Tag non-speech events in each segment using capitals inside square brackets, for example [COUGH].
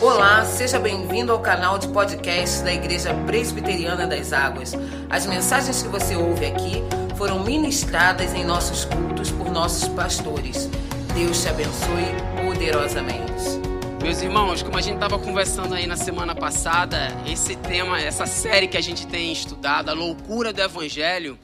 Olá, seja bem-vindo ao canal de podcast da Igreja Presbiteriana das Águas. As mensagens que você ouve aqui foram ministradas em nossos cultos por nossos pastores. Deus te abençoe poderosamente. Meus irmãos, como a gente estava conversando aí na semana passada, esse tema, essa série que a gente tem estudado, a loucura do Evangelho,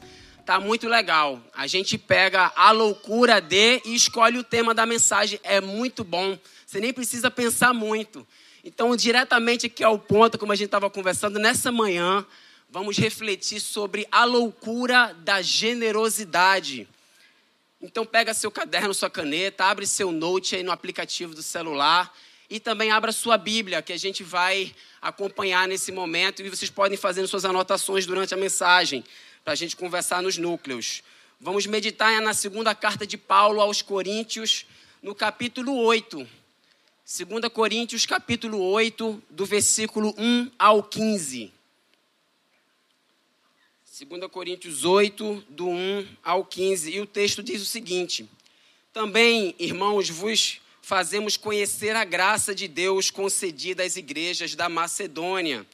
tá muito legal. A gente pega a loucura de e escolhe o tema da mensagem. É muito bom. Você nem precisa pensar muito. Então, diretamente aqui ao ponto, como a gente estava conversando, nessa manhã, vamos refletir sobre a loucura da generosidade. Então, pega seu caderno, sua caneta, abre seu note aí no aplicativo do celular e também abra sua Bíblia, que a gente vai acompanhar nesse momento e vocês podem fazer suas anotações durante a mensagem, para a gente conversar nos núcleos. Vamos meditar na segunda carta de Paulo aos Coríntios, no capítulo 8. 2 Coríntios capítulo 8, do versículo 1 ao 15. 2 Coríntios 8, do 1 ao 15. E o texto diz o seguinte: Também, irmãos, vos fazemos conhecer a graça de Deus concedida às igrejas da Macedônia,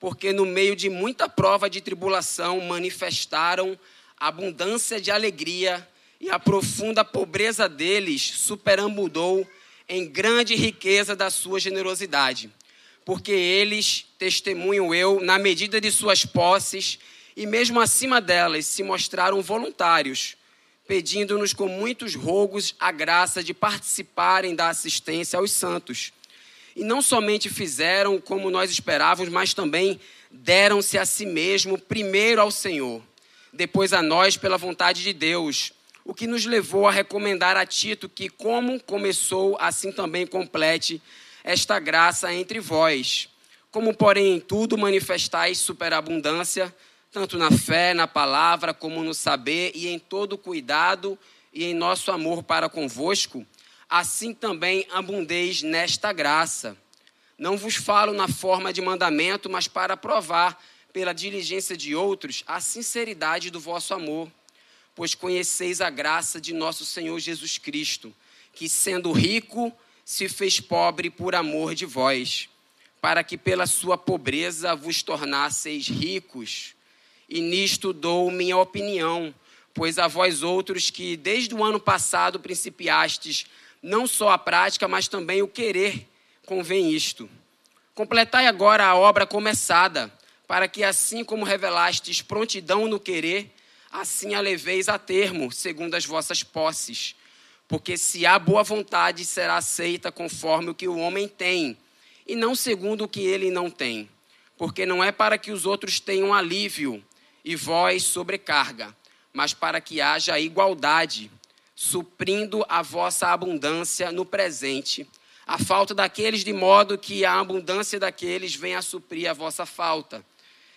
porque no meio de muita prova de tribulação manifestaram abundância de alegria e a profunda pobreza deles superambudou em grande riqueza da sua generosidade, porque eles, testemunho eu, na medida de suas posses e mesmo acima delas, se mostraram voluntários, pedindo-nos com muitos rogos a graça de participarem da assistência aos santos. E não somente fizeram como nós esperávamos, mas também deram-se a si mesmo primeiro ao Senhor, depois a nós pela vontade de Deus o que nos levou a recomendar a Tito que, como começou, assim também complete esta graça entre vós. Como, porém, em tudo manifestais superabundância, tanto na fé, na palavra, como no saber e em todo cuidado e em nosso amor para convosco, assim também abundeis nesta graça. Não vos falo na forma de mandamento, mas para provar, pela diligência de outros, a sinceridade do vosso amor pois conheceis a graça de nosso Senhor Jesus Cristo, que sendo rico, se fez pobre por amor de vós, para que pela sua pobreza vos tornasseis ricos. E nisto dou minha opinião, pois a vós outros que desde o ano passado principiastes não só a prática, mas também o querer, convém isto. Completai agora a obra começada, para que assim como revelastes prontidão no querer, assim a leveis a termo, segundo as vossas posses. Porque se há boa vontade, será aceita conforme o que o homem tem, e não segundo o que ele não tem. Porque não é para que os outros tenham alívio e vós sobrecarga, mas para que haja igualdade, suprindo a vossa abundância no presente, a falta daqueles, de modo que a abundância daqueles venha a suprir a vossa falta.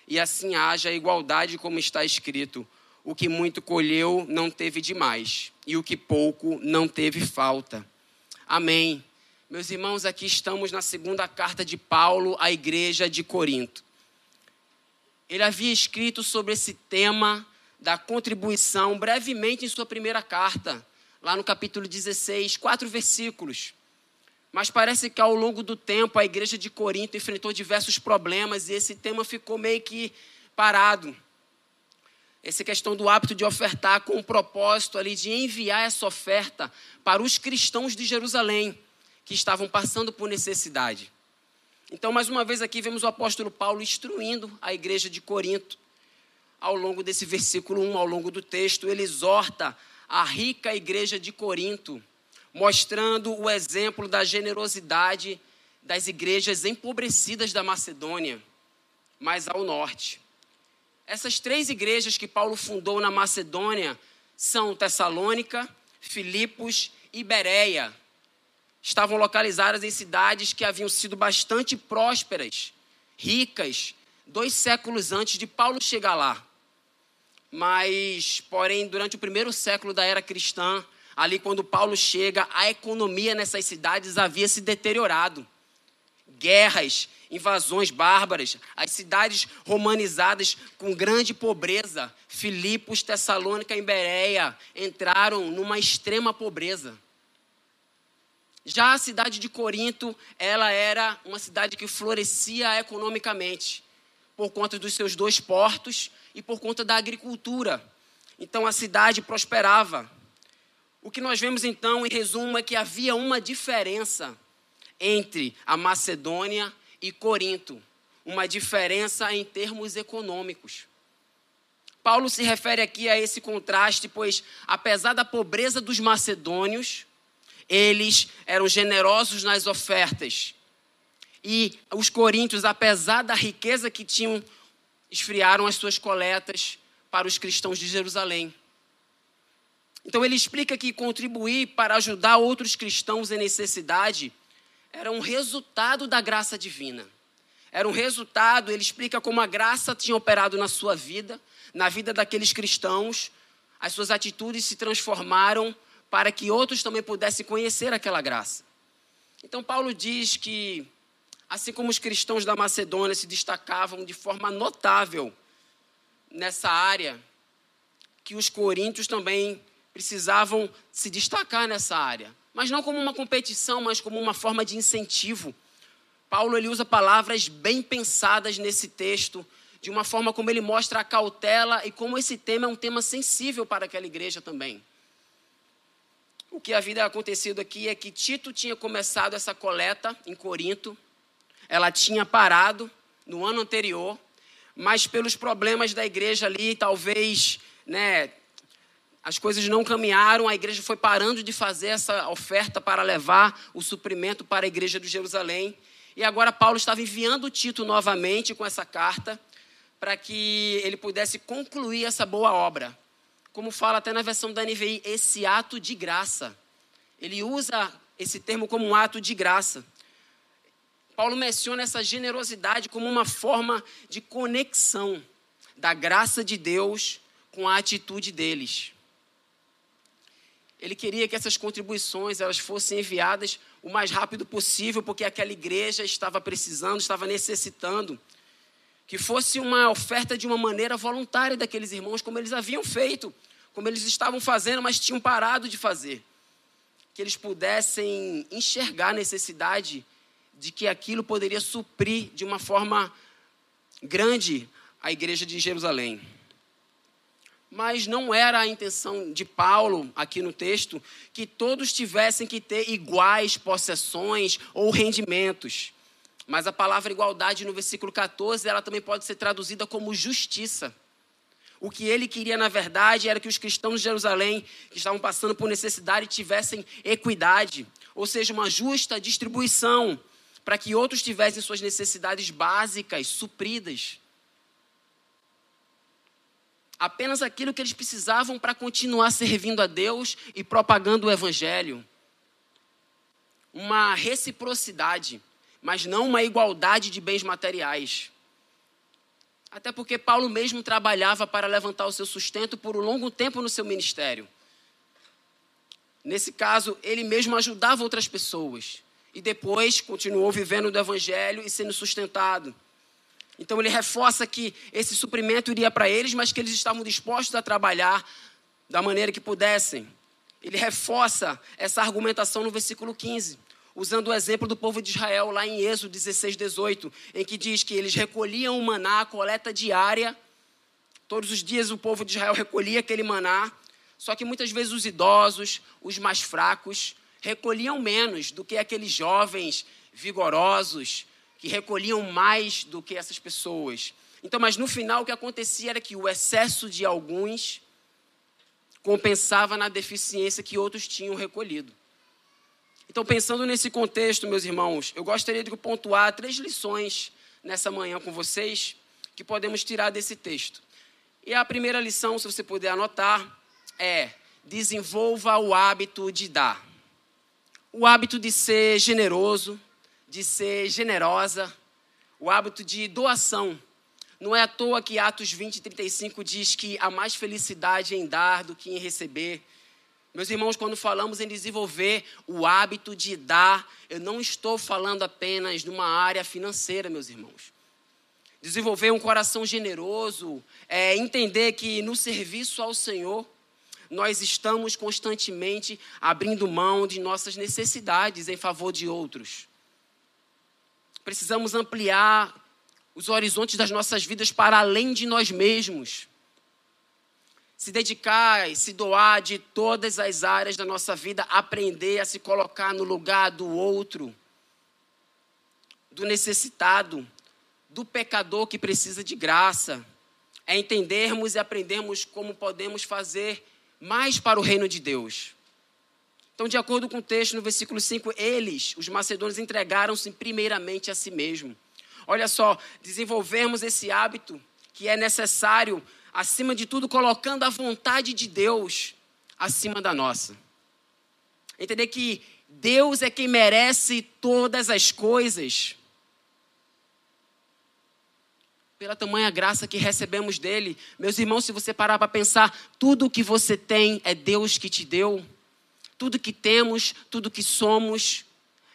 E assim haja igualdade, como está escrito o que muito colheu não teve demais, e o que pouco não teve falta. Amém. Meus irmãos, aqui estamos na segunda carta de Paulo à igreja de Corinto. Ele havia escrito sobre esse tema da contribuição brevemente em sua primeira carta, lá no capítulo 16, quatro versículos. Mas parece que ao longo do tempo a igreja de Corinto enfrentou diversos problemas e esse tema ficou meio que parado essa questão do hábito de ofertar com o propósito ali de enviar essa oferta para os cristãos de Jerusalém que estavam passando por necessidade. Então, mais uma vez aqui vemos o apóstolo Paulo instruindo a igreja de Corinto. Ao longo desse versículo 1, ao longo do texto, ele exorta a rica igreja de Corinto, mostrando o exemplo da generosidade das igrejas empobrecidas da Macedônia, mais ao norte. Essas três igrejas que Paulo fundou na Macedônia são Tessalônica, Filipos e Bereia. Estavam localizadas em cidades que haviam sido bastante prósperas, ricas, dois séculos antes de Paulo chegar lá. Mas, porém, durante o primeiro século da era cristã, ali quando Paulo chega, a economia nessas cidades havia se deteriorado. Guerras, invasões bárbaras, as cidades romanizadas com grande pobreza, Filipos, Tessalônica e Bereia entraram numa extrema pobreza. Já a cidade de Corinto, ela era uma cidade que florescia economicamente, por conta dos seus dois portos e por conta da agricultura. Então a cidade prosperava. O que nós vemos então, em resumo, é que havia uma diferença entre a Macedônia e Corinto, uma diferença em termos econômicos. Paulo se refere aqui a esse contraste, pois apesar da pobreza dos macedônios, eles eram generosos nas ofertas. E os coríntios, apesar da riqueza que tinham, esfriaram as suas coletas para os cristãos de Jerusalém. Então ele explica que contribuir para ajudar outros cristãos em necessidade era um resultado da graça divina. Era um resultado, ele explica como a graça tinha operado na sua vida, na vida daqueles cristãos, as suas atitudes se transformaram para que outros também pudessem conhecer aquela graça. Então, Paulo diz que, assim como os cristãos da Macedônia se destacavam de forma notável nessa área, que os coríntios também precisavam se destacar nessa área, mas não como uma competição, mas como uma forma de incentivo. Paulo ele usa palavras bem pensadas nesse texto, de uma forma como ele mostra a cautela e como esse tema é um tema sensível para aquela igreja também. O que havia acontecido aqui é que Tito tinha começado essa coleta em Corinto, ela tinha parado no ano anterior, mas pelos problemas da igreja ali, talvez, né, as coisas não caminharam, a igreja foi parando de fazer essa oferta para levar o suprimento para a igreja de Jerusalém. E agora Paulo estava enviando Tito novamente com essa carta para que ele pudesse concluir essa boa obra como fala até na versão da NVI, esse ato de graça. Ele usa esse termo como um ato de graça. Paulo menciona essa generosidade como uma forma de conexão da graça de Deus com a atitude deles. Ele queria que essas contribuições elas fossem enviadas o mais rápido possível, porque aquela igreja estava precisando, estava necessitando que fosse uma oferta de uma maneira voluntária daqueles irmãos, como eles haviam feito, como eles estavam fazendo, mas tinham parado de fazer. Que eles pudessem enxergar a necessidade de que aquilo poderia suprir de uma forma grande a igreja de Jerusalém. Mas não era a intenção de Paulo, aqui no texto, que todos tivessem que ter iguais possessões ou rendimentos. Mas a palavra igualdade no versículo 14, ela também pode ser traduzida como justiça. O que ele queria, na verdade, era que os cristãos de Jerusalém, que estavam passando por necessidade, tivessem equidade, ou seja, uma justa distribuição, para que outros tivessem suas necessidades básicas supridas. Apenas aquilo que eles precisavam para continuar servindo a Deus e propagando o Evangelho. Uma reciprocidade mas não uma igualdade de bens materiais. Até porque Paulo mesmo trabalhava para levantar o seu sustento por um longo tempo no seu ministério. Nesse caso, ele mesmo ajudava outras pessoas. E depois continuou vivendo do evangelho e sendo sustentado. Então ele reforça que esse suprimento iria para eles, mas que eles estavam dispostos a trabalhar da maneira que pudessem. Ele reforça essa argumentação no versículo 15 usando o exemplo do povo de Israel lá em Êxodo 16, 18, em que diz que eles recolhiam o maná, a coleta diária. Todos os dias o povo de Israel recolhia aquele maná, só que muitas vezes os idosos, os mais fracos, recolhiam menos do que aqueles jovens vigorosos que recolhiam mais do que essas pessoas. Então, mas no final o que acontecia era que o excesso de alguns compensava na deficiência que outros tinham recolhido. Então, pensando nesse contexto, meus irmãos, eu gostaria de pontuar três lições nessa manhã com vocês que podemos tirar desse texto. E a primeira lição, se você puder anotar, é: desenvolva o hábito de dar. O hábito de ser generoso, de ser generosa, o hábito de doação. Não é à toa que Atos 20, 35 diz que há mais felicidade em dar do que em receber. Meus irmãos, quando falamos em desenvolver o hábito de dar, eu não estou falando apenas numa área financeira, meus irmãos. Desenvolver um coração generoso, é entender que no serviço ao Senhor, nós estamos constantemente abrindo mão de nossas necessidades em favor de outros. Precisamos ampliar os horizontes das nossas vidas para além de nós mesmos. Se dedicar e se doar de todas as áreas da nossa vida, aprender a se colocar no lugar do outro, do necessitado, do pecador que precisa de graça é entendermos e aprendermos como podemos fazer mais para o reino de Deus. Então, de acordo com o texto no versículo 5, eles, os macedônios, entregaram-se primeiramente a si mesmo. Olha só, desenvolvermos esse hábito que é necessário, acima de tudo, colocando a vontade de Deus acima da nossa. Entender que Deus é quem merece todas as coisas pela tamanha graça que recebemos dele. Meus irmãos, se você parar para pensar, tudo o que você tem é Deus que te deu. Tudo que temos, tudo que somos,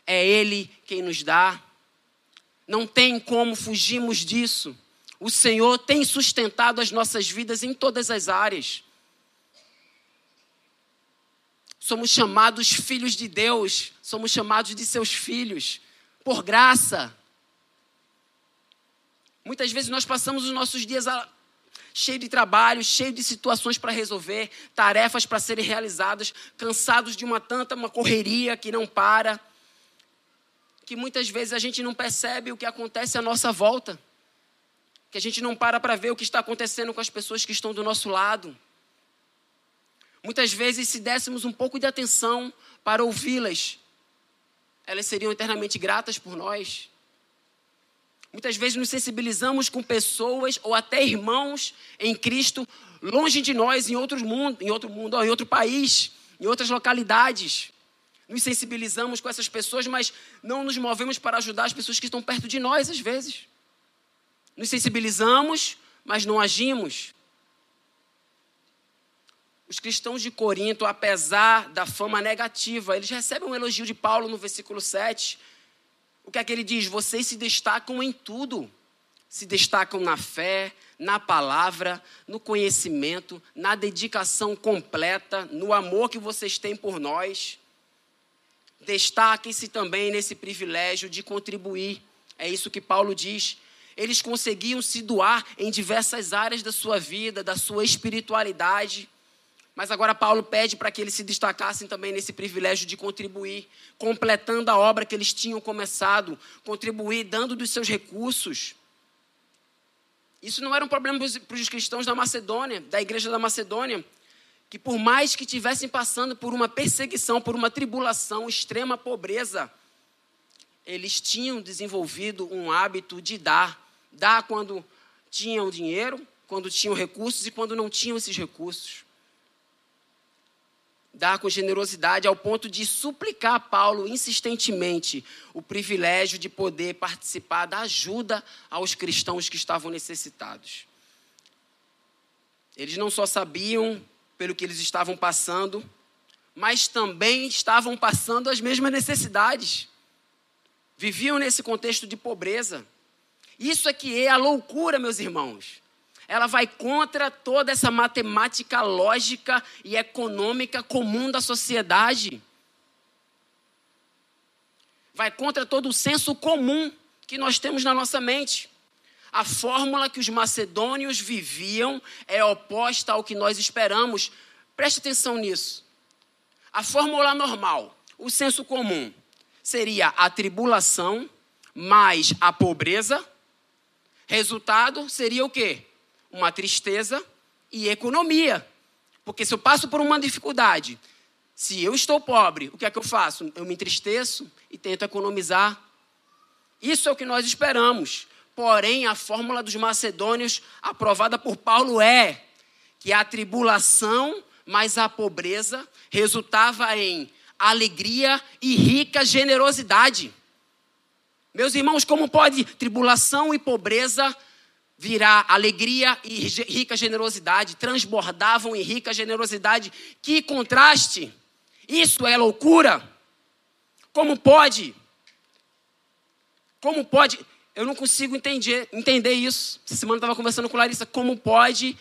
é Ele quem nos dá. Não tem como fugirmos disso. O Senhor tem sustentado as nossas vidas em todas as áreas. Somos chamados filhos de Deus, somos chamados de seus filhos, por graça. Muitas vezes nós passamos os nossos dias. Cheio de trabalho, cheio de situações para resolver, tarefas para serem realizadas, cansados de uma tanta uma correria que não para, que muitas vezes a gente não percebe o que acontece à nossa volta, que a gente não para para ver o que está acontecendo com as pessoas que estão do nosso lado. Muitas vezes, se dessemos um pouco de atenção para ouvi-las, elas seriam eternamente gratas por nós. Muitas vezes nos sensibilizamos com pessoas ou até irmãos em Cristo longe de nós, em outro mundo, em outro mundo, em outro país, em outras localidades. Nos sensibilizamos com essas pessoas, mas não nos movemos para ajudar as pessoas que estão perto de nós às vezes. Nos sensibilizamos, mas não agimos. Os cristãos de Corinto, apesar da fama negativa, eles recebem um elogio de Paulo no versículo 7 o que é que ele diz? Vocês se destacam em tudo. Se destacam na fé, na palavra, no conhecimento, na dedicação completa, no amor que vocês têm por nós. Destaquem-se também nesse privilégio de contribuir. É isso que Paulo diz. Eles conseguiam se doar em diversas áreas da sua vida, da sua espiritualidade. Mas agora Paulo pede para que eles se destacassem também nesse privilégio de contribuir, completando a obra que eles tinham começado, contribuir dando dos seus recursos. Isso não era um problema para os cristãos da Macedônia, da igreja da Macedônia, que por mais que estivessem passando por uma perseguição, por uma tribulação, extrema pobreza, eles tinham desenvolvido um hábito de dar. Dar quando tinham dinheiro, quando tinham recursos e quando não tinham esses recursos dar com generosidade ao ponto de suplicar a Paulo insistentemente o privilégio de poder participar da ajuda aos cristãos que estavam necessitados. Eles não só sabiam pelo que eles estavam passando, mas também estavam passando as mesmas necessidades. Viviam nesse contexto de pobreza. Isso é que é a loucura, meus irmãos ela vai contra toda essa matemática lógica e econômica comum da sociedade. Vai contra todo o senso comum que nós temos na nossa mente. A fórmula que os macedônios viviam é oposta ao que nós esperamos. Preste atenção nisso. A fórmula normal, o senso comum, seria a tribulação mais a pobreza. Resultado seria o quê? Uma tristeza e economia. Porque se eu passo por uma dificuldade, se eu estou pobre, o que é que eu faço? Eu me entristeço e tento economizar. Isso é o que nós esperamos. Porém, a fórmula dos macedônios, aprovada por Paulo, é que a tribulação mais a pobreza resultava em alegria e rica generosidade. Meus irmãos, como pode tribulação e pobreza virá alegria e rica generosidade, transbordavam em rica generosidade. Que contraste! Isso é loucura! Como pode? Como pode? Eu não consigo entender, entender isso. Essa semana eu estava conversando com Larissa. Como pode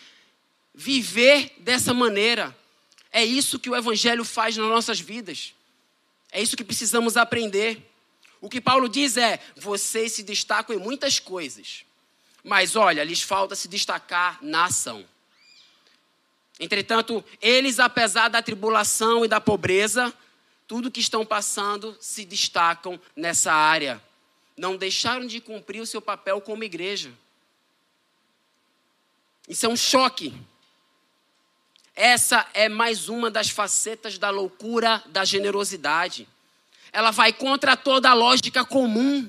viver dessa maneira? É isso que o Evangelho faz nas nossas vidas. É isso que precisamos aprender. O que Paulo diz é: vocês se destacam em muitas coisas, mas olha, lhes falta se destacar na ação. Entretanto, eles, apesar da tribulação e da pobreza, tudo que estão passando, se destacam nessa área. Não deixaram de cumprir o seu papel como igreja. Isso é um choque. Essa é mais uma das facetas da loucura da generosidade. Ela vai contra toda a lógica comum.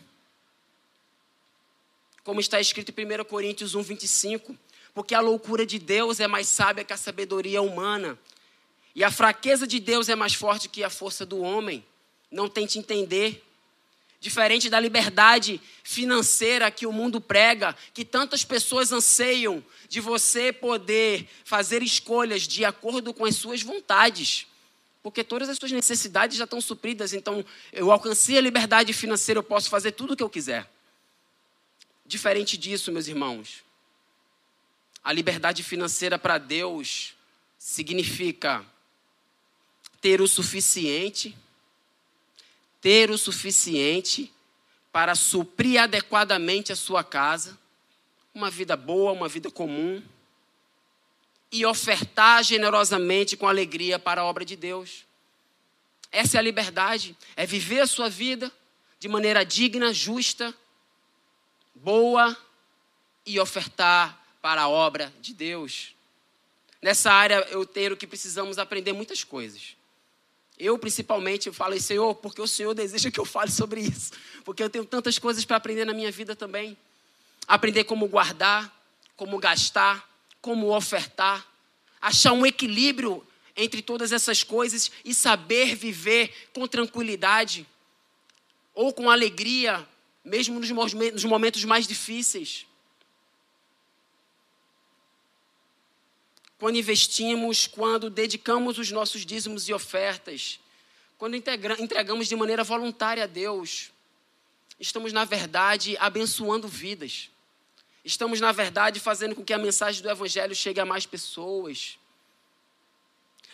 Como está escrito em 1 Coríntios 1, 25. Porque a loucura de Deus é mais sábia que a sabedoria humana. E a fraqueza de Deus é mais forte que a força do homem. Não tente entender. Diferente da liberdade financeira que o mundo prega, que tantas pessoas anseiam de você poder fazer escolhas de acordo com as suas vontades. Porque todas as suas necessidades já estão supridas, então eu alcancei a liberdade financeira, eu posso fazer tudo o que eu quiser. Diferente disso, meus irmãos, a liberdade financeira para Deus significa ter o suficiente ter o suficiente para suprir adequadamente a sua casa, uma vida boa, uma vida comum, e ofertar generosamente com alegria para a obra de Deus. Essa é a liberdade, é viver a sua vida de maneira digna, justa, boa e ofertar para a obra de Deus. Nessa área eu tenho que precisamos aprender muitas coisas. Eu, principalmente, falei, Senhor, porque o Senhor deseja que eu fale sobre isso. Porque eu tenho tantas coisas para aprender na minha vida também. Aprender como guardar, como gastar, como ofertar. Achar um equilíbrio entre todas essas coisas e saber viver com tranquilidade ou com alegria, mesmo nos momentos mais difíceis. quando investimos, quando dedicamos os nossos dízimos e ofertas, quando entregamos de maneira voluntária a Deus, estamos, na verdade, abençoando vidas. Estamos, na verdade, fazendo com que a mensagem do Evangelho chegue a mais pessoas.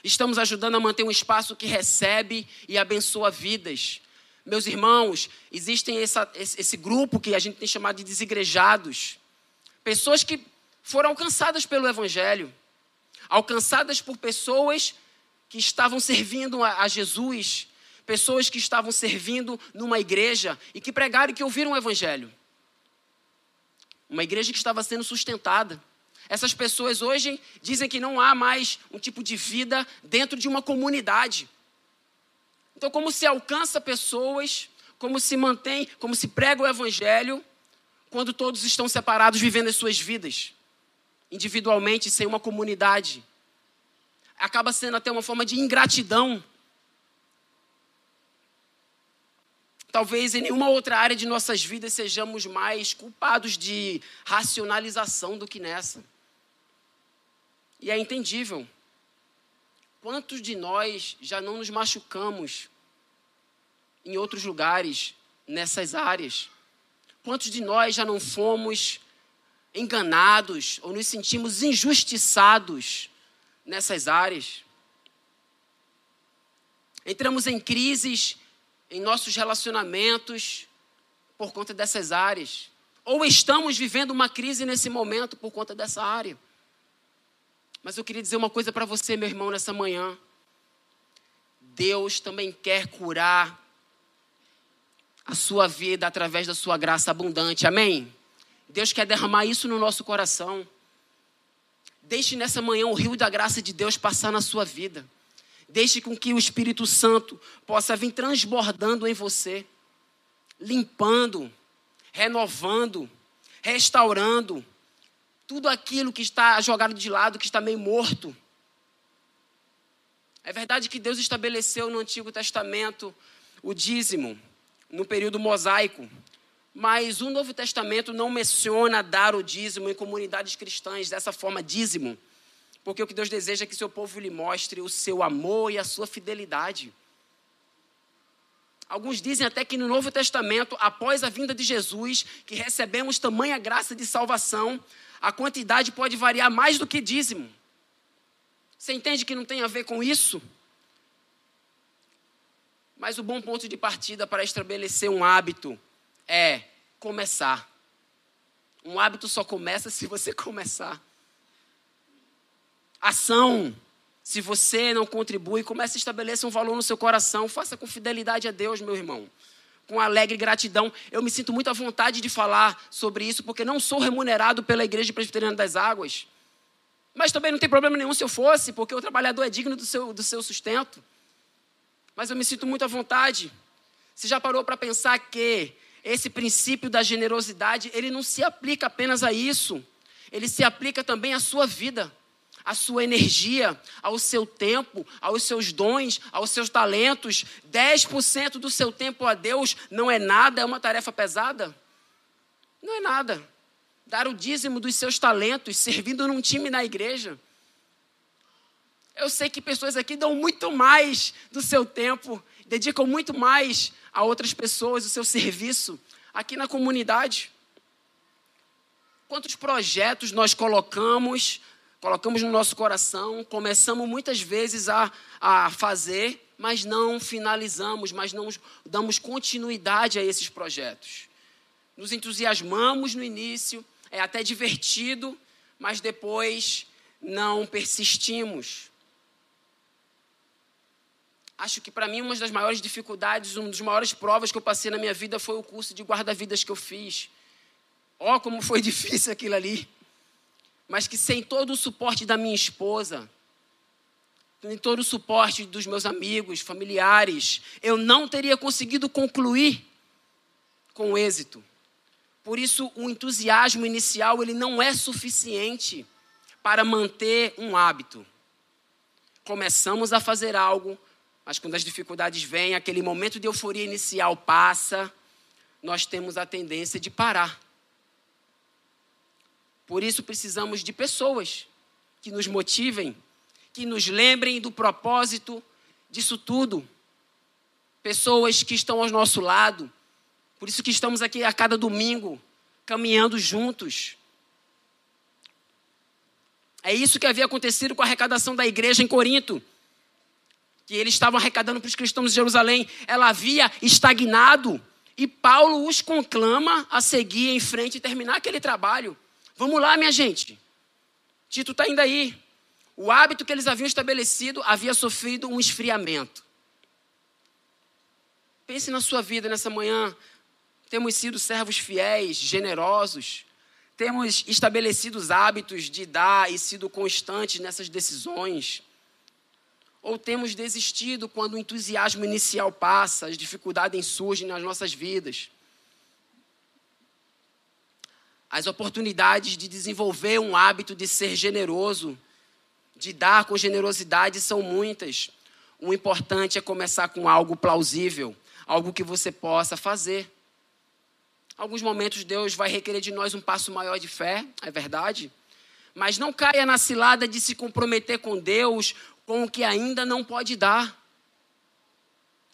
Estamos ajudando a manter um espaço que recebe e abençoa vidas. Meus irmãos, existem essa, esse grupo que a gente tem chamado de desigrejados. Pessoas que foram alcançadas pelo Evangelho alcançadas por pessoas que estavam servindo a, Jesus, pessoas que estavam servindo numa igreja e que pregaram e que ouviram o Evangelho. Uma igreja que estava sendo sustentada. Essas pessoas hoje dizem que não há mais um tipo de vida dentro de uma comunidade. Então, como se alcança pessoas, como se mantém, como se prega o Evangelho, quando todos estão separados vivendo as suas vidas? individualmente, sem uma comunidade. Acaba sendo até uma forma de ingratidão. Talvez em nenhuma outra área de nossas vidas sejamos mais culpados de racionalização do que nessa. E é entendível. Quantos de nós já não nos machucamos em outros lugares, nessas áreas? Quantos de nós já não fomos enganados ou nos sentimos injustiçados nessas áreas. Entramos em crises em nossos relacionamentos por conta dessas áreas. Ou estamos vivendo uma crise nesse momento por conta dessa área. Mas eu queria dizer uma coisa para você, meu irmão, nessa manhã. Deus também quer curar a sua vida através da sua graça abundante. Amém? Deus quer derramar isso no nosso coração. Deixe nessa manhã o rio da graça de Deus passar na sua vida. Deixe com que o Espírito Santo possa vir transbordando em você, limpando, renovando, restaurando tudo aquilo que está jogado de lado, que está meio morto. É verdade que Deus estabeleceu no Antigo Testamento o dízimo, no período mosaico. Mas o Novo Testamento não menciona dar o dízimo em comunidades cristãs dessa forma, dízimo. Porque o que Deus deseja é que seu povo lhe mostre o seu amor e a sua fidelidade. Alguns dizem até que no Novo Testamento, após a vinda de Jesus, que recebemos tamanha graça de salvação, a quantidade pode variar mais do que dízimo. Você entende que não tem a ver com isso? Mas o bom ponto de partida para estabelecer um hábito é começar. Um hábito só começa se você [LAUGHS] começar. Ação. Se você não contribui, comece a estabelecer um valor no seu coração. Faça com fidelidade a Deus, meu irmão. Com alegre gratidão. Eu me sinto muito à vontade de falar sobre isso, porque não sou remunerado pela Igreja Presbiteriana das Águas. Mas também não tem problema nenhum se eu fosse, porque o trabalhador é digno do seu, do seu sustento. Mas eu me sinto muito à vontade. Você já parou para pensar que esse princípio da generosidade, ele não se aplica apenas a isso. Ele se aplica também à sua vida, à sua energia, ao seu tempo, aos seus dons, aos seus talentos. 10% do seu tempo a Deus não é nada, é uma tarefa pesada? Não é nada. Dar o dízimo dos seus talentos, servindo num time na igreja. Eu sei que pessoas aqui dão muito mais do seu tempo, dedicam muito mais a outras pessoas o seu serviço aqui na comunidade. Quantos projetos nós colocamos, colocamos no nosso coração, começamos muitas vezes a, a fazer, mas não finalizamos, mas não damos continuidade a esses projetos. Nos entusiasmamos no início, é até divertido, mas depois não persistimos. Acho que para mim uma das maiores dificuldades, uma das maiores provas que eu passei na minha vida foi o curso de guarda-vidas que eu fiz. Ó, oh, como foi [LAUGHS] difícil aquilo ali. Mas que sem todo o suporte da minha esposa, sem todo o suporte dos meus amigos, familiares, eu não teria conseguido concluir com êxito. Por isso, o entusiasmo inicial ele não é suficiente para manter um hábito. Começamos a fazer algo, mas quando as dificuldades vêm, aquele momento de euforia inicial passa, nós temos a tendência de parar. Por isso precisamos de pessoas que nos motivem, que nos lembrem do propósito disso tudo. Pessoas que estão ao nosso lado. Por isso que estamos aqui a cada domingo, caminhando juntos. É isso que havia acontecido com a arrecadação da igreja em Corinto que eles estavam arrecadando para os cristãos de Jerusalém, ela havia estagnado. E Paulo os conclama a seguir em frente e terminar aquele trabalho. Vamos lá, minha gente. Tito está indo aí. O hábito que eles haviam estabelecido havia sofrido um esfriamento. Pense na sua vida nessa manhã. Temos sido servos fiéis, generosos. Temos estabelecido os hábitos de dar e sido constantes nessas decisões. Ou temos desistido quando o entusiasmo inicial passa, as dificuldades surgem nas nossas vidas? As oportunidades de desenvolver um hábito de ser generoso, de dar com generosidade, são muitas. O importante é começar com algo plausível, algo que você possa fazer. Alguns momentos Deus vai requerer de nós um passo maior de fé, é verdade. Mas não caia na cilada de se comprometer com Deus com o que ainda não pode dar.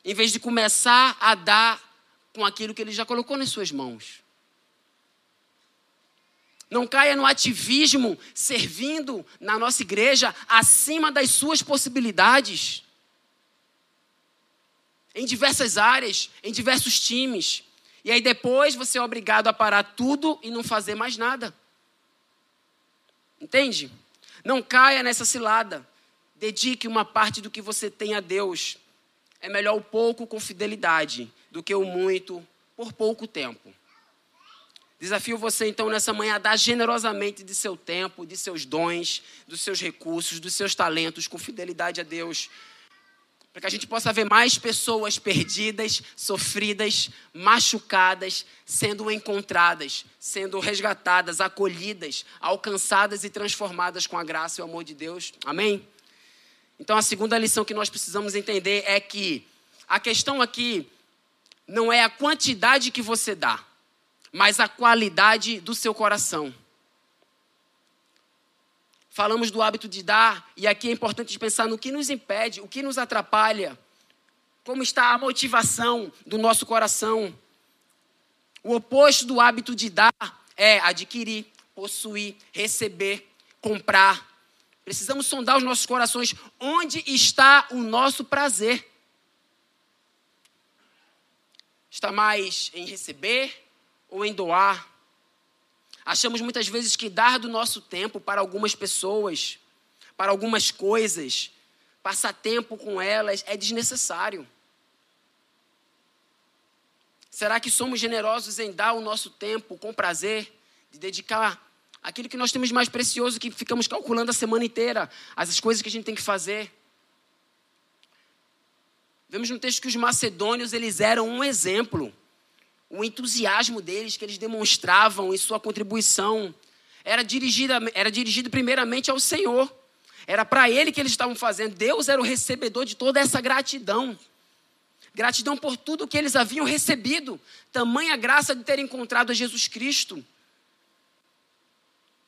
Em vez de começar a dar com aquilo que ele já colocou nas suas mãos. Não caia no ativismo servindo na nossa igreja acima das suas possibilidades. Em diversas áreas, em diversos times. E aí depois você é obrigado a parar tudo e não fazer mais nada. Entende? Não caia nessa cilada. Dedique uma parte do que você tem a Deus. É melhor o pouco com fidelidade do que o muito por pouco tempo. Desafio você então nessa manhã a dar generosamente de seu tempo, de seus dons, dos seus recursos, dos seus talentos, com fidelidade a Deus, para que a gente possa ver mais pessoas perdidas, sofridas, machucadas, sendo encontradas, sendo resgatadas, acolhidas, alcançadas e transformadas com a graça e o amor de Deus. Amém? Então, a segunda lição que nós precisamos entender é que a questão aqui não é a quantidade que você dá, mas a qualidade do seu coração. Falamos do hábito de dar, e aqui é importante pensar no que nos impede, o que nos atrapalha, como está a motivação do nosso coração. O oposto do hábito de dar é adquirir, possuir, receber, comprar, Precisamos sondar os nossos corações. Onde está o nosso prazer? Está mais em receber ou em doar? Achamos muitas vezes que dar do nosso tempo para algumas pessoas, para algumas coisas, passar tempo com elas é desnecessário. Será que somos generosos em dar o nosso tempo com prazer, de dedicar aquilo que nós temos mais precioso, que ficamos calculando a semana inteira, as coisas que a gente tem que fazer? Vemos no texto que os macedônios eles eram um exemplo. O entusiasmo deles que eles demonstravam em sua contribuição era dirigido, era dirigido primeiramente ao Senhor. Era para Ele que eles estavam fazendo. Deus era o recebedor de toda essa gratidão. Gratidão por tudo que eles haviam recebido. Tamanha graça de ter encontrado a Jesus Cristo.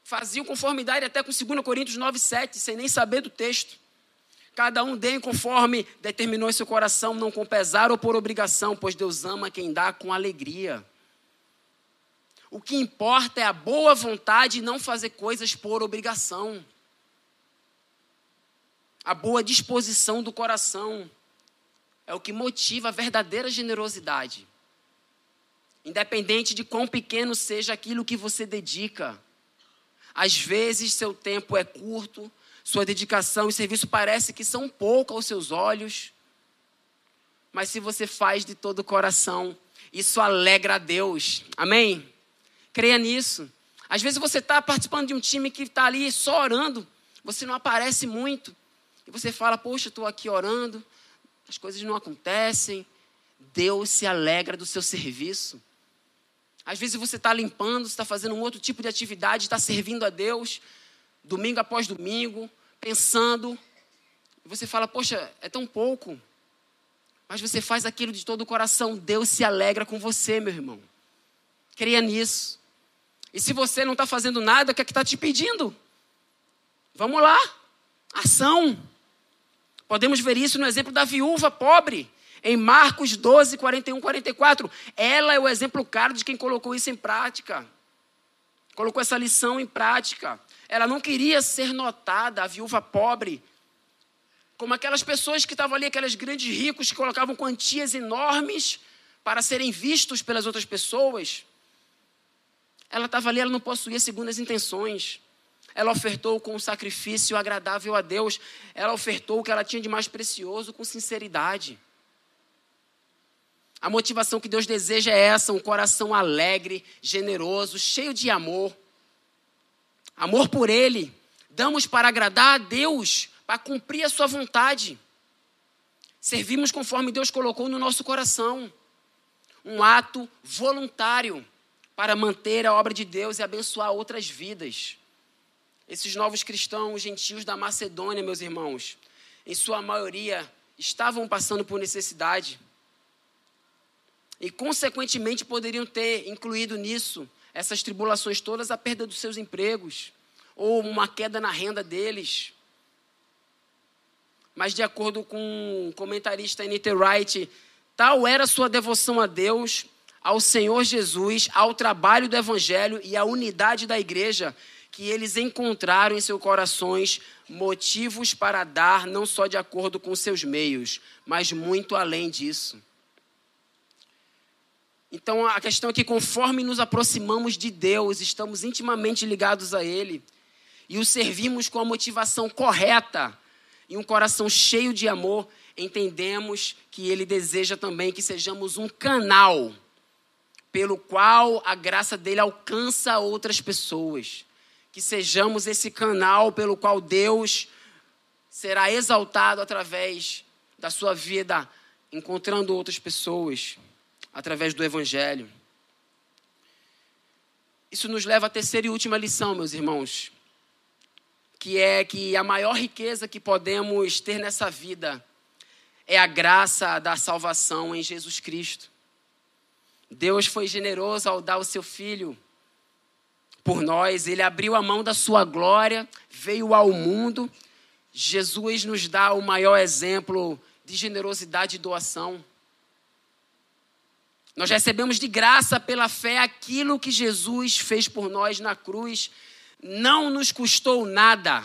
Faziam conformidade até com 2 Coríntios 9, 7, sem nem saber do texto. Cada um dê conforme determinou em seu coração, não com pesar ou por obrigação, pois Deus ama quem dá com alegria. O que importa é a boa vontade e não fazer coisas por obrigação. A boa disposição do coração é o que motiva a verdadeira generosidade. Independente de quão pequeno seja aquilo que você dedica. Às vezes seu tempo é curto, sua dedicação e serviço parece que são pouco aos seus olhos. Mas se você faz de todo o coração, isso alegra a Deus. Amém? Creia nisso. Às vezes você está participando de um time que está ali só orando, você não aparece muito. E você fala, poxa, estou aqui orando, as coisas não acontecem. Deus se alegra do seu serviço. Às vezes você está limpando, está fazendo um outro tipo de atividade, está servindo a Deus, domingo após domingo, pensando. Você fala, poxa, é tão pouco. Mas você faz aquilo de todo o coração. Deus se alegra com você, meu irmão. Creia nisso. E se você não está fazendo nada, o que é que está te pedindo? Vamos lá. Ação. Podemos ver isso no exemplo da viúva pobre, em Marcos 12, 41, 44. Ela é o exemplo claro de quem colocou isso em prática. Colocou essa lição em prática. Ela não queria ser notada, a viúva pobre, como aquelas pessoas que estavam ali, aqueles grandes ricos que colocavam quantias enormes para serem vistos pelas outras pessoas. Ela estava ali, ela não possuía segundas intenções. Ela ofertou com um sacrifício agradável a Deus. Ela ofertou o que ela tinha de mais precioso com sinceridade. A motivação que Deus deseja é essa: um coração alegre, generoso, cheio de amor. Amor por Ele. Damos para agradar a Deus, para cumprir a Sua vontade. Servimos conforme Deus colocou no nosso coração. Um ato voluntário para manter a obra de Deus e abençoar outras vidas. Esses novos cristãos gentios da Macedônia, meus irmãos, em sua maioria, estavam passando por necessidade. E, consequentemente, poderiam ter incluído nisso essas tribulações todas a perda dos seus empregos, ou uma queda na renda deles. Mas, de acordo com o comentarista Anita Wright, tal era sua devoção a Deus, ao Senhor Jesus, ao trabalho do Evangelho e à unidade da igreja, que eles encontraram em seus corações motivos para dar, não só de acordo com seus meios, mas muito além disso. Então a questão é que, conforme nos aproximamos de Deus, estamos intimamente ligados a Ele e o servimos com a motivação correta e um coração cheio de amor, entendemos que Ele deseja também que sejamos um canal pelo qual a graça dele alcança outras pessoas. Que sejamos esse canal pelo qual Deus será exaltado através da sua vida, encontrando outras pessoas, através do Evangelho. Isso nos leva à terceira e última lição, meus irmãos, que é que a maior riqueza que podemos ter nessa vida é a graça da salvação em Jesus Cristo. Deus foi generoso ao dar o seu Filho por nós, ele abriu a mão da sua glória, veio ao mundo. Jesus nos dá o maior exemplo de generosidade e doação. Nós recebemos de graça pela fé aquilo que Jesus fez por nós na cruz. Não nos custou nada.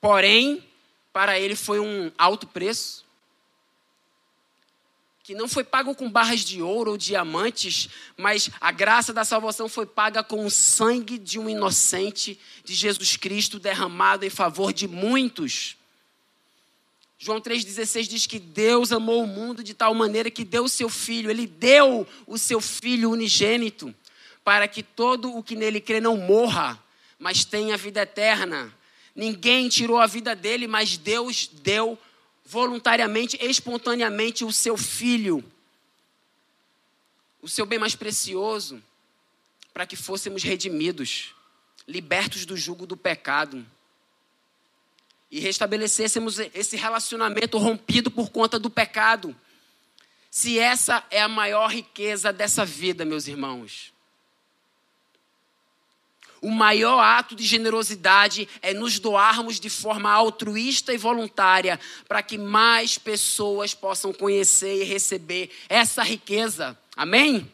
Porém, para ele foi um alto preço, que não foi pago com barras de ouro ou diamantes, mas a graça da salvação foi paga com o sangue de um inocente, de Jesus Cristo, derramado em favor de muitos. João 3,16 diz que Deus amou o mundo de tal maneira que deu o seu filho, ele deu o seu filho unigênito, para que todo o que nele crê não morra, mas tenha vida eterna. Ninguém tirou a vida dele, mas Deus deu voluntariamente, espontaneamente o seu filho, o seu bem mais precioso, para que fôssemos redimidos, libertos do jugo do pecado e restabelecêssemos esse relacionamento rompido por conta do pecado. Se essa é a maior riqueza dessa vida, meus irmãos, o maior ato de generosidade é nos doarmos de forma altruísta e voluntária para que mais pessoas possam conhecer e receber essa riqueza. Amém?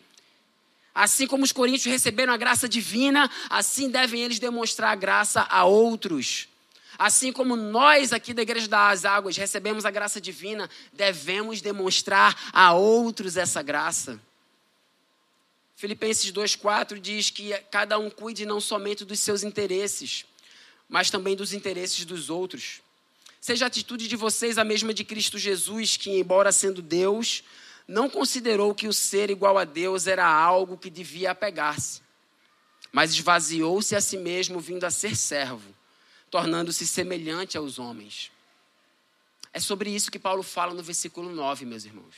Assim como os coríntios receberam a graça divina, assim devem eles demonstrar a graça a outros. Assim como nós aqui da Igreja das Águas recebemos a graça divina, devemos demonstrar a outros essa graça. Filipenses 2,4 diz que cada um cuide não somente dos seus interesses, mas também dos interesses dos outros. Seja a atitude de vocês a mesma de Cristo Jesus, que, embora sendo Deus, não considerou que o ser igual a Deus era algo que devia apegar-se, mas esvaziou-se a si mesmo, vindo a ser servo, tornando-se semelhante aos homens. É sobre isso que Paulo fala no versículo 9, meus irmãos.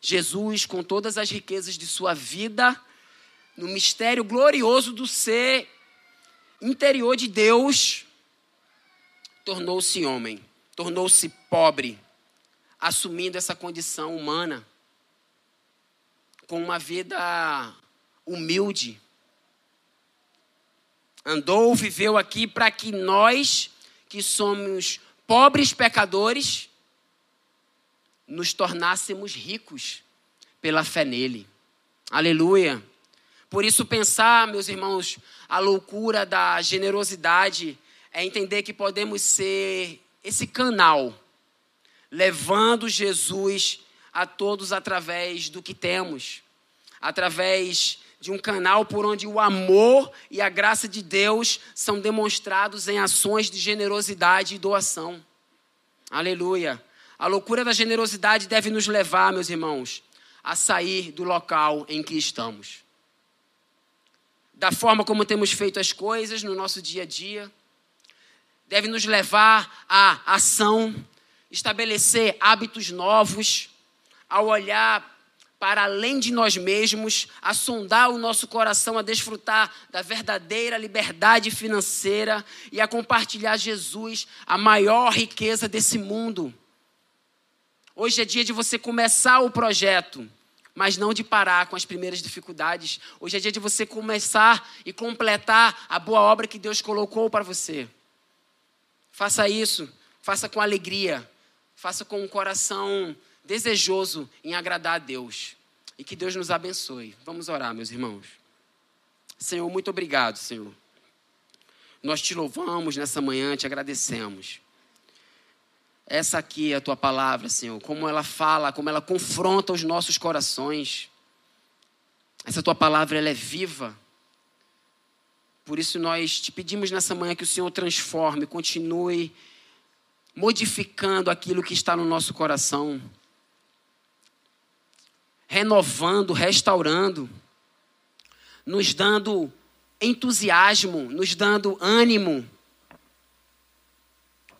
Jesus, com todas as riquezas de sua vida, no mistério glorioso do ser interior de Deus, tornou-se homem, tornou-se pobre, assumindo essa condição humana, com uma vida humilde. Andou, viveu aqui para que nós, que somos pobres pecadores, nos tornássemos ricos pela fé nele. Aleluia. Por isso, pensar, meus irmãos, a loucura da generosidade é entender que podemos ser esse canal, levando Jesus a todos através do que temos, através de um canal por onde o amor e a graça de Deus são demonstrados em ações de generosidade e doação. Aleluia. A loucura da generosidade deve nos levar, meus irmãos, a sair do local em que estamos. Da forma como temos feito as coisas no nosso dia a dia, deve nos levar à ação, estabelecer hábitos novos, ao olhar para além de nós mesmos, a sondar o nosso coração, a desfrutar da verdadeira liberdade financeira e a compartilhar Jesus, a maior riqueza desse mundo. Hoje é dia de você começar o projeto, mas não de parar com as primeiras dificuldades. Hoje é dia de você começar e completar a boa obra que Deus colocou para você. Faça isso, faça com alegria, faça com um coração desejoso em agradar a Deus. E que Deus nos abençoe. Vamos orar, meus irmãos. Senhor, muito obrigado, Senhor. Nós te louvamos nessa manhã, te agradecemos. Essa aqui é a tua palavra, Senhor, como ela fala, como ela confronta os nossos corações. Essa tua palavra ela é viva. Por isso nós te pedimos nessa manhã que o Senhor transforme, continue modificando aquilo que está no nosso coração, renovando, restaurando, nos dando entusiasmo, nos dando ânimo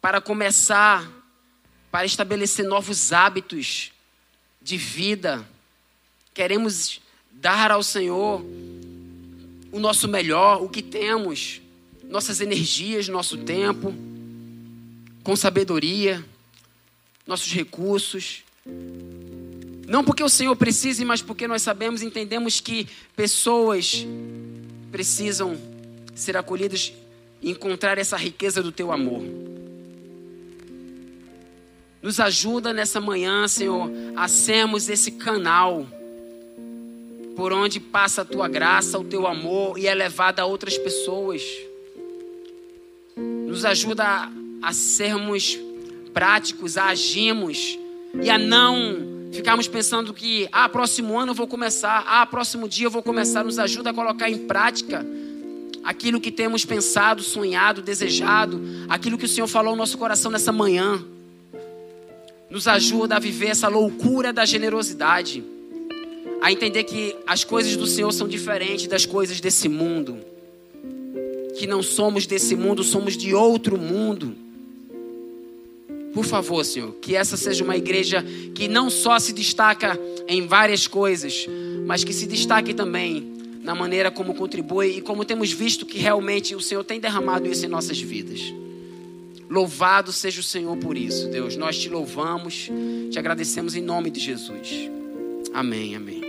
para começar para estabelecer novos hábitos de vida. Queremos dar ao Senhor o nosso melhor, o que temos, nossas energias, nosso tempo, com sabedoria, nossos recursos. Não porque o Senhor precise, mas porque nós sabemos, entendemos que pessoas precisam ser acolhidas e encontrar essa riqueza do teu amor. Nos ajuda nessa manhã, Senhor, a sermos esse canal por onde passa a tua graça, o teu amor e é levada a outras pessoas. Nos ajuda a sermos práticos, a agirmos e a não ficarmos pensando que, ah, próximo ano eu vou começar, ah, próximo dia eu vou começar. Nos ajuda a colocar em prática aquilo que temos pensado, sonhado, desejado, aquilo que o Senhor falou no nosso coração nessa manhã. Nos ajuda a viver essa loucura da generosidade, a entender que as coisas do Senhor são diferentes das coisas desse mundo, que não somos desse mundo, somos de outro mundo. Por favor, Senhor, que essa seja uma igreja que não só se destaca em várias coisas, mas que se destaque também na maneira como contribui e como temos visto que realmente o Senhor tem derramado isso em nossas vidas. Louvado seja o Senhor por isso, Deus. Nós te louvamos, te agradecemos em nome de Jesus. Amém, amém.